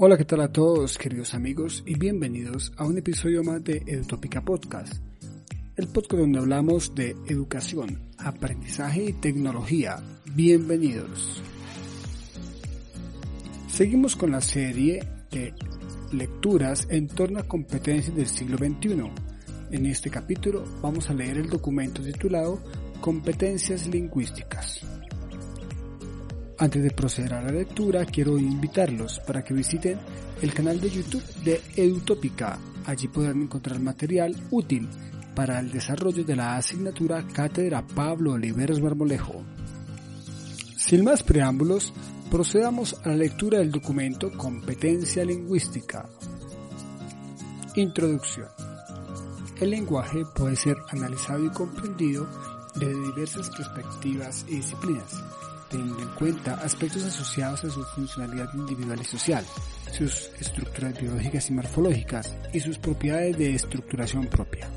Hola, ¿qué tal a todos, queridos amigos? Y bienvenidos a un episodio más de Edutópica Podcast, el podcast donde hablamos de educación, aprendizaje y tecnología. Bienvenidos. Seguimos con la serie de lecturas en torno a competencias del siglo XXI. En este capítulo vamos a leer el documento titulado Competencias Lingüísticas. Antes de proceder a la lectura, quiero invitarlos para que visiten el canal de YouTube de Edutópica. Allí podrán encontrar material útil para el desarrollo de la asignatura Cátedra Pablo Oliveros Barmolejo. Sin más preámbulos, procedamos a la lectura del documento Competencia Lingüística. Introducción. El lenguaje puede ser analizado y comprendido desde diversas perspectivas y disciplinas teniendo en cuenta aspectos asociados a su funcionalidad individual y social, sus estructuras biológicas y morfológicas y sus propiedades de estructuración propia.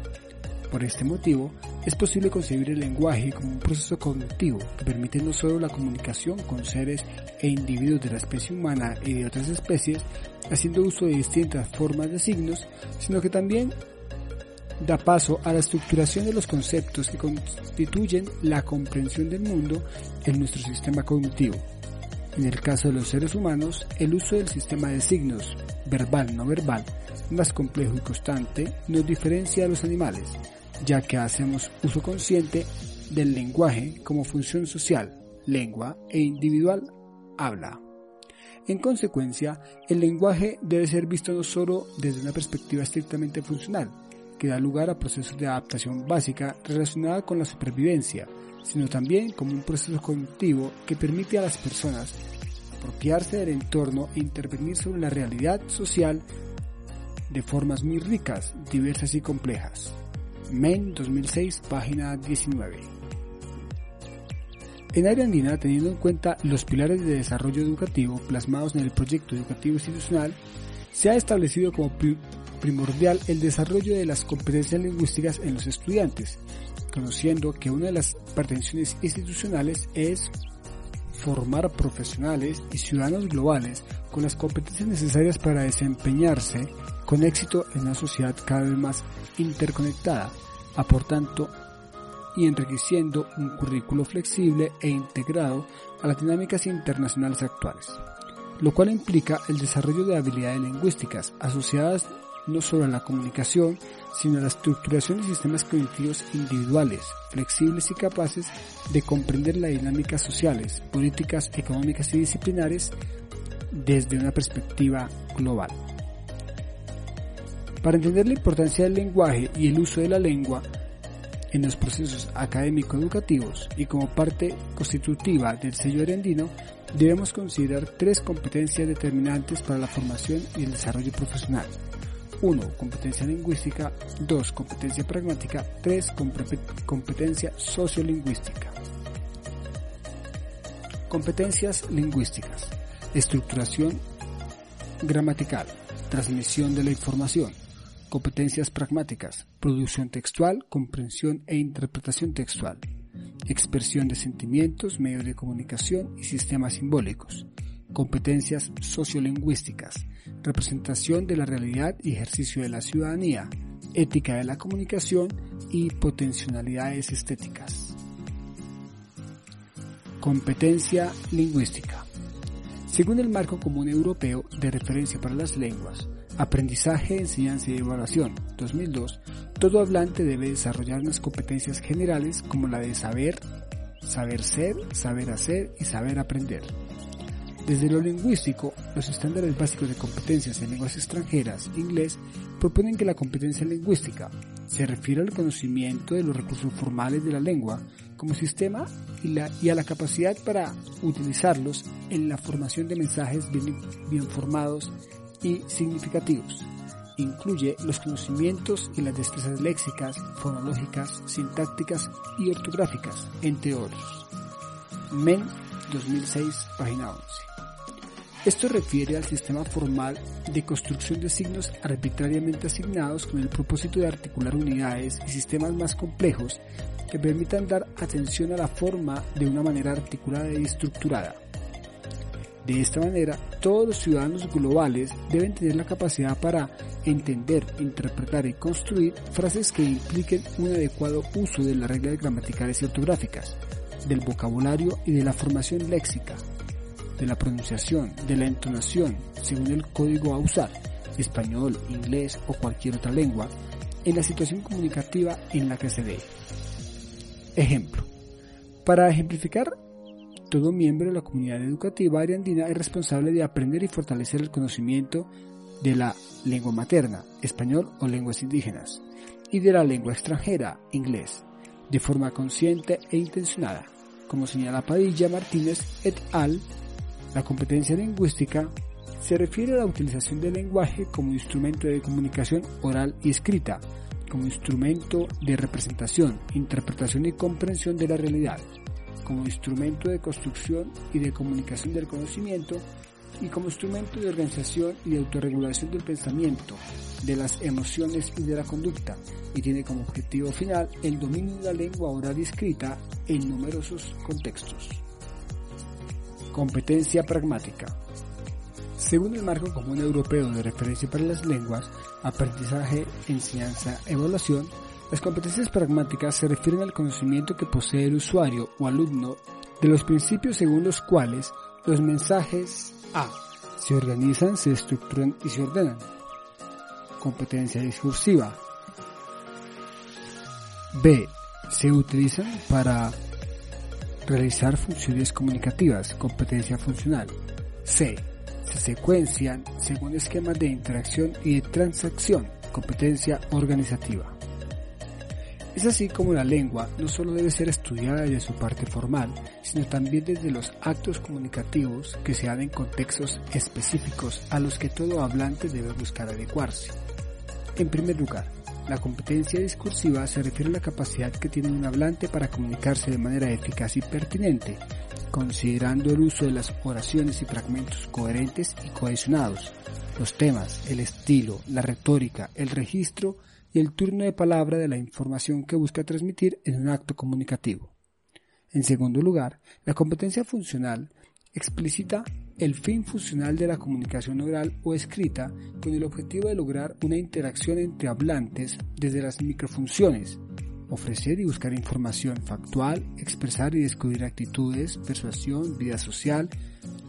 Por este motivo, es posible concebir el lenguaje como un proceso cognitivo que permite no solo la comunicación con seres e individuos de la especie humana y de otras especies, haciendo uso de distintas formas de signos, sino que también da paso a la estructuración de los conceptos que constituyen la comprensión del mundo en nuestro sistema cognitivo. En el caso de los seres humanos, el uso del sistema de signos, verbal no verbal, más complejo y constante, nos diferencia a los animales, ya que hacemos uso consciente del lenguaje como función social, lengua, e individual, habla. En consecuencia, el lenguaje debe ser visto no solo desde una perspectiva estrictamente funcional, que da lugar a procesos de adaptación básica relacionada con la supervivencia, sino también como un proceso cognitivo que permite a las personas apropiarse del entorno e intervenir sobre la realidad social de formas muy ricas, diversas y complejas. MEN 2006, página 19. En área andina, teniendo en cuenta los pilares de desarrollo educativo plasmados en el proyecto educativo institucional, se ha establecido como primordial el desarrollo de las competencias lingüísticas en los estudiantes, conociendo que una de las pretensiones institucionales es formar profesionales y ciudadanos globales con las competencias necesarias para desempeñarse con éxito en una sociedad cada vez más interconectada, aportando y enriqueciendo un currículo flexible e integrado a las dinámicas internacionales actuales, lo cual implica el desarrollo de habilidades lingüísticas asociadas no solo a la comunicación, sino a la estructuración de sistemas cognitivos individuales, flexibles y capaces de comprender las dinámicas sociales, políticas, económicas y disciplinares desde una perspectiva global. Para entender la importancia del lenguaje y el uso de la lengua en los procesos académico-educativos y como parte constitutiva del sello arendino, debemos considerar tres competencias determinantes para la formación y el desarrollo profesional 1. Competencia lingüística. 2. Competencia pragmática. 3. Competencia sociolingüística. Competencias lingüísticas. Estructuración gramatical. Transmisión de la información. Competencias pragmáticas. Producción textual, comprensión e interpretación textual. Expresión de sentimientos, medios de comunicación y sistemas simbólicos competencias sociolingüísticas, representación de la realidad y ejercicio de la ciudadanía, ética de la comunicación y potencialidades estéticas. Competencia lingüística. Según el marco común europeo de referencia para las lenguas, Aprendizaje, Enseñanza y Evaluación 2002, todo hablante debe desarrollar unas competencias generales como la de saber, saber ser, saber hacer y saber aprender. Desde lo lingüístico, los estándares básicos de competencias en lenguas extranjeras, inglés, proponen que la competencia lingüística se refiere al conocimiento de los recursos formales de la lengua como sistema y, a la capacidad para utilizarlos en la formación de mensajes bien formados y significativos. Incluye los conocimientos y las destrezas léxicas, fonológicas, sintácticas y ortográficas, entre otros. MEN 2006, página 11. Esto refiere al sistema formal de construcción de signos arbitrariamente asignados con el propósito de articular unidades y sistemas más complejos que permitan dar atención a la forma de una manera articulada y estructurada. De esta manera, todos los ciudadanos globales deben tener la capacidad para entender, interpretar y construir frases que impliquen un adecuado uso de las reglas gramaticales y ortográficas, del vocabulario y de la formación léxica, de la pronunciación, de la entonación, según el código a usar, español, inglés o cualquier otra lengua, en la situación comunicativa en la que se dé. Ejemplo. Para ejemplificar todo miembro de la comunidad educativa ariandina es responsable de aprender y fortalecer el conocimiento de la lengua materna, español o lenguas indígenas, y de la lengua extranjera, inglés, de forma consciente e intencionada. Como señala Padilla Martínez et al., la competencia lingüística se refiere a la utilización del lenguaje como instrumento de comunicación oral y escrita, como instrumento de representación, interpretación y comprensión de la realidad, como instrumento de construcción y de comunicación del conocimiento y como instrumento de organización y autorregulación del pensamiento, de las emociones y de la conducta, y tiene como objetivo final el dominio de la lengua oral y escrita en numerosos contextos. Competencia pragmática. Según el marco común europeo de referencia para las lenguas, aprendizaje, enseñanza, evaluación, las competencias pragmáticas se refieren al conocimiento que posee el usuario o alumno de los principios según los cuales los mensajes A se organizan, se estructuran y se ordenan. Competencia discursiva. B. Se utilizan para realizar funciones comunicativas, competencia funcional. C. Se secuencian según esquemas de interacción y de transacción, competencia organizativa. Es así como la lengua no solo debe ser estudiada desde su parte formal, sino también desde los actos comunicativos que se dan en contextos específicos a los que todo hablante debe buscar adecuarse. En primer lugar, la competencia discursiva se refiere a la capacidad que tiene un hablante para comunicarse de manera eficaz y pertinente, considerando el uso de las oraciones y fragmentos coherentes y cohesionados, los temas, el estilo, la retórica, el registro y el turno de palabra de la información que busca transmitir en un acto comunicativo. En segundo lugar, la competencia funcional explicita el fin funcional de la comunicación oral o escrita con el objetivo de lograr una interacción entre hablantes desde las microfunciones, ofrecer y buscar información factual, expresar y descubrir actitudes, persuasión, vida social,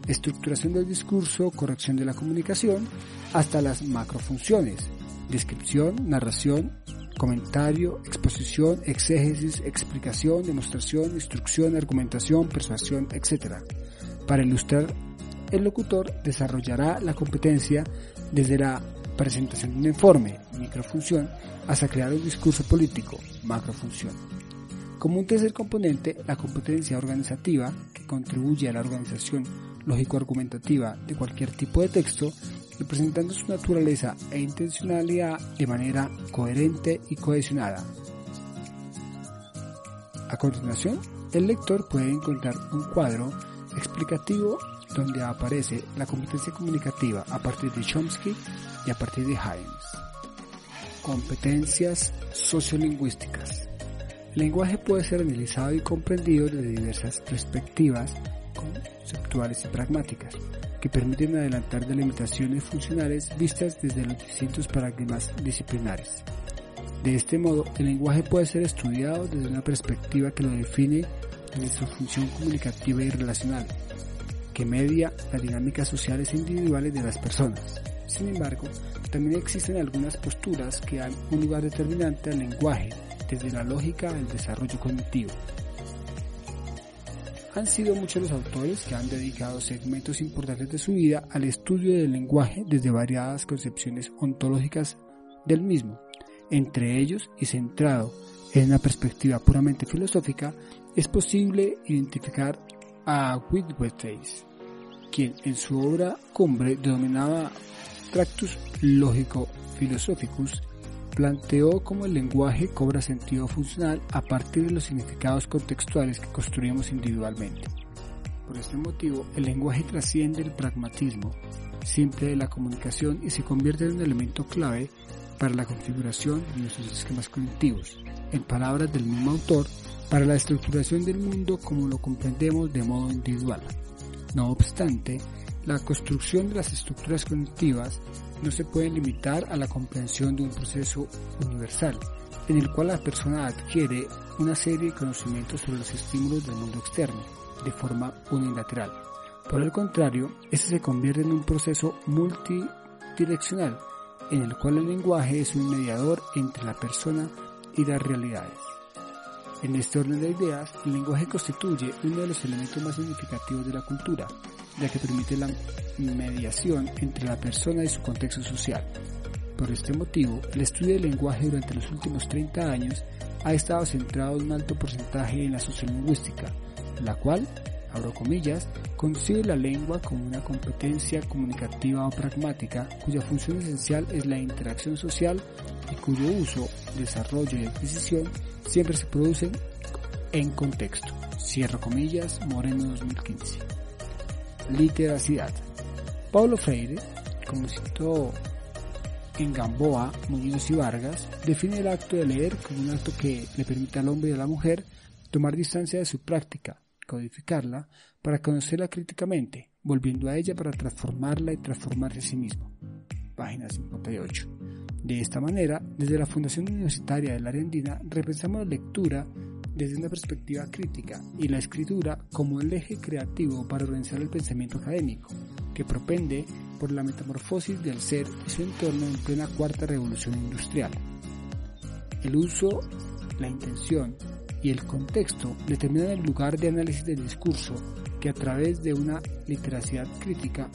estructuración del discurso, corrección de la comunicación, hasta las macrofunciones, descripción, narración, comentario, exposición, exégesis, explicación, demostración, instrucción, argumentación, persuasión, etc. Para ilustrar, el locutor desarrollará la competencia desde la presentación de un informe, microfunción, hasta crear un discurso político, macrofunción. Como un tercer componente, la competencia organizativa, que contribuye a la organización lógico-argumentativa de cualquier tipo de texto, representando su naturaleza e intencionalidad de manera coherente y cohesionada. A continuación, el lector puede encontrar un cuadro explicativo donde aparece la competencia comunicativa a partir de Chomsky y a partir de Himes. Competencias sociolingüísticas. El lenguaje puede ser analizado y comprendido desde diversas perspectivas conceptuales y pragmáticas que permiten adelantar delimitaciones funcionales vistas desde los distintos paradigmas disciplinares. De este modo, el lenguaje puede ser estudiado desde una perspectiva que lo define desde su función comunicativa y relacional, que media las dinámicas sociales e individuales de las personas. Sin embargo, también existen algunas posturas que dan un lugar determinante al lenguaje, desde la lógica al desarrollo cognitivo. Han sido muchos los autores que han dedicado segmentos importantes de su vida al estudio del lenguaje desde variadas concepciones ontológicas del mismo, Entre ellos, y centrado en una perspectiva puramente filosófica, es posible identificar a Wittgenstein, quien en su obra cumbre denominada Tractus Logico Philosophicus planteó cómo el lenguaje cobra sentido funcional a partir de los significados contextuales que construimos individualmente. Por este motivo, el lenguaje trasciende el pragmatismo simple de la comunicación y se convierte en un elemento clave para la configuración de nuestros esquemas cognitivos. En palabras del mismo autor, para la estructuración del mundo como lo comprendemos de modo individual. No obstante, la construcción de las estructuras cognitivas no se puede limitar a la comprensión de un proceso universal, en el cual la persona adquiere una serie de conocimientos sobre los estímulos del mundo externo, de forma unilateral. Por el contrario, este se convierte en un proceso multidireccional, en el cual el lenguaje es un mediador entre la persona y las realidades. En este orden de ideas, el lenguaje constituye uno de los elementos más significativos de la cultura, ya que permite la mediación entre la persona y su contexto social. Por este motivo, el estudio del lenguaje durante los últimos 30 años ha estado centrado en un alto porcentaje en la sociolingüística, la cual, abro comillas, concibe la lengua como una competencia comunicativa o pragmática cuya función esencial es la interacción social y cuyo uso, desarrollo y adquisición siempre se producen en contexto. Cierro comillas, Moreno 2015. Literacidad. Paulo Freire, como citó en Gamboa, Muñoz y Vargas, define el acto de leer como un acto que le permite al hombre y a la mujer tomar distancia de su práctica, codificarla, para conocerla críticamente, volviendo a ella para transformarla y transformarse a sí mismo. Página 58. De esta manera, desde la Fundación Universitaria de la Argentina, repensamos la lectura desde una perspectiva crítica y la escritura como el eje creativo para organizar el pensamiento académico, que propende por la metamorfosis del ser y su entorno en plena cuarta revolución industrial. El uso, la intención y el contexto determinan el lugar de análisis del discurso que a través de una literacidad crítica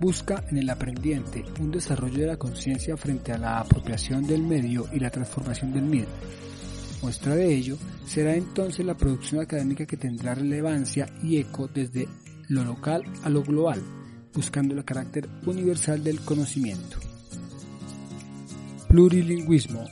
busca en el aprendiente un desarrollo de la conciencia frente a la apropiación del medio y la transformación del mismo. Muestra de ello será entonces la producción académica que tendrá relevancia y eco desde lo local a lo global, buscando el carácter universal del conocimiento. Plurilingüismo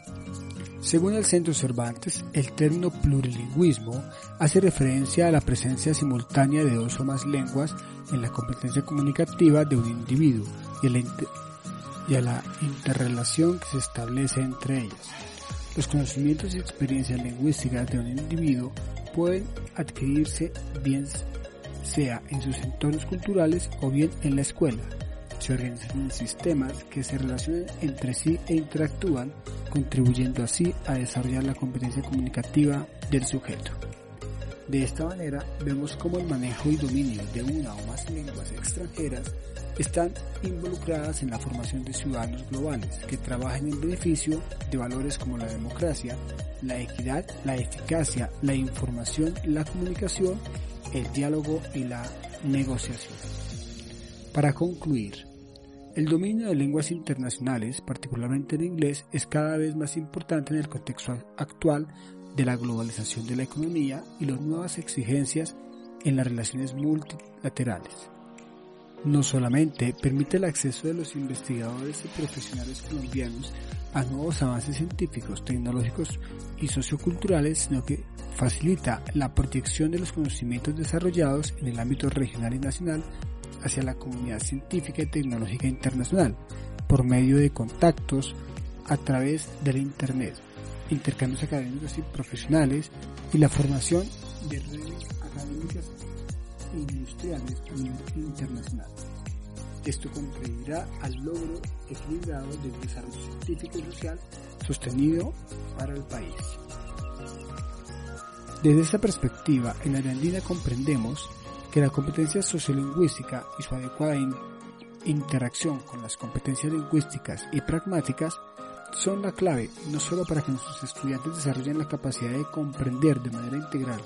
según el Centro Cervantes, el término plurilingüismo hace referencia a la presencia simultánea de dos o más lenguas en la competencia comunicativa de un individuo y a la, interrelación que se establece entre ellas. Los conocimientos y experiencias lingüísticas de un individuo pueden adquirirse bien sea en sus entornos culturales o bien en la escuela, se organizan en sistemas que se relacionan entre sí e interactúan, contribuyendo así a desarrollar la competencia comunicativa del sujeto. De esta manera, vemos cómo el manejo y dominio de una o más lenguas extranjeras están involucradas en la formación de ciudadanos globales que trabajan en beneficio de valores como la democracia, la equidad, la eficacia, la información, la comunicación, el diálogo y la negociación. Para concluir, el dominio de lenguas internacionales, particularmente el inglés, es cada vez más importante en el contexto actual de la globalización de la economía y las nuevas exigencias en las relaciones multilaterales. No solamente permite el acceso de los investigadores y profesionales colombianos a nuevos avances científicos, tecnológicos y socioculturales, sino que facilita la proyección de los conocimientos desarrollados en el ámbito regional y nacional hacia la comunidad científica y tecnológica internacional por medio de contactos a través del Internet, intercambios académicos y profesionales y la formación de redes académicas e industriales a nivel internacional. Esto contribuirá al logro equilibrado del desarrollo científico y social sostenido para el país. Desde esa perspectiva, en la Arandina comprendemos que la competencia sociolingüística y su adecuada interacción con las competencias lingüísticas y pragmáticas son la clave no solo para que nuestros estudiantes desarrollen la capacidad de comprender de manera integral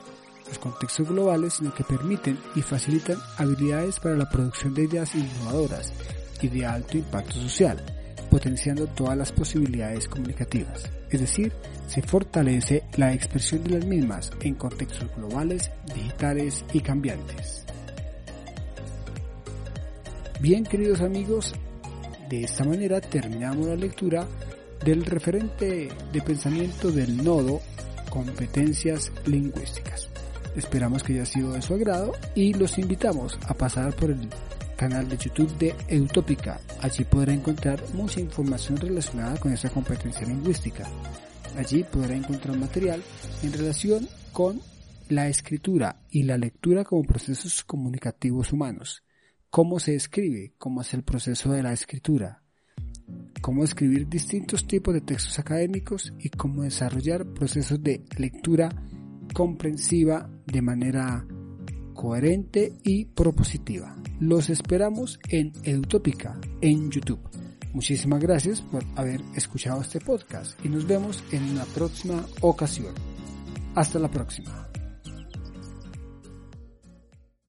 los contextos globales, sino que permiten y facilitan habilidades para la producción de ideas innovadoras y de alto impacto social, potenciando todas las posibilidades comunicativas, es decir, se fortalece la expresión de las mismas en contextos globales, digitales y cambiantes. Bien queridos amigos, de esta manera terminamos la lectura del referente de pensamiento del nodo competencias lingüísticas. Esperamos que haya sido de su agrado y los invitamos a pasar por el canal de YouTube de Eutópica. Allí podrá encontrar mucha información relacionada con esta competencia lingüística. Allí podrá encontrar material en relación con la escritura y la lectura como procesos comunicativos humanos. Cómo se escribe, cómo es el proceso de la escritura, cómo escribir distintos tipos de textos académicos y cómo desarrollar procesos de lectura comprensiva de manera coherente y propositiva. Los esperamos en Edutópica en YouTube. Muchísimas gracias por haber escuchado este podcast y nos vemos en una próxima ocasión. Hasta la próxima.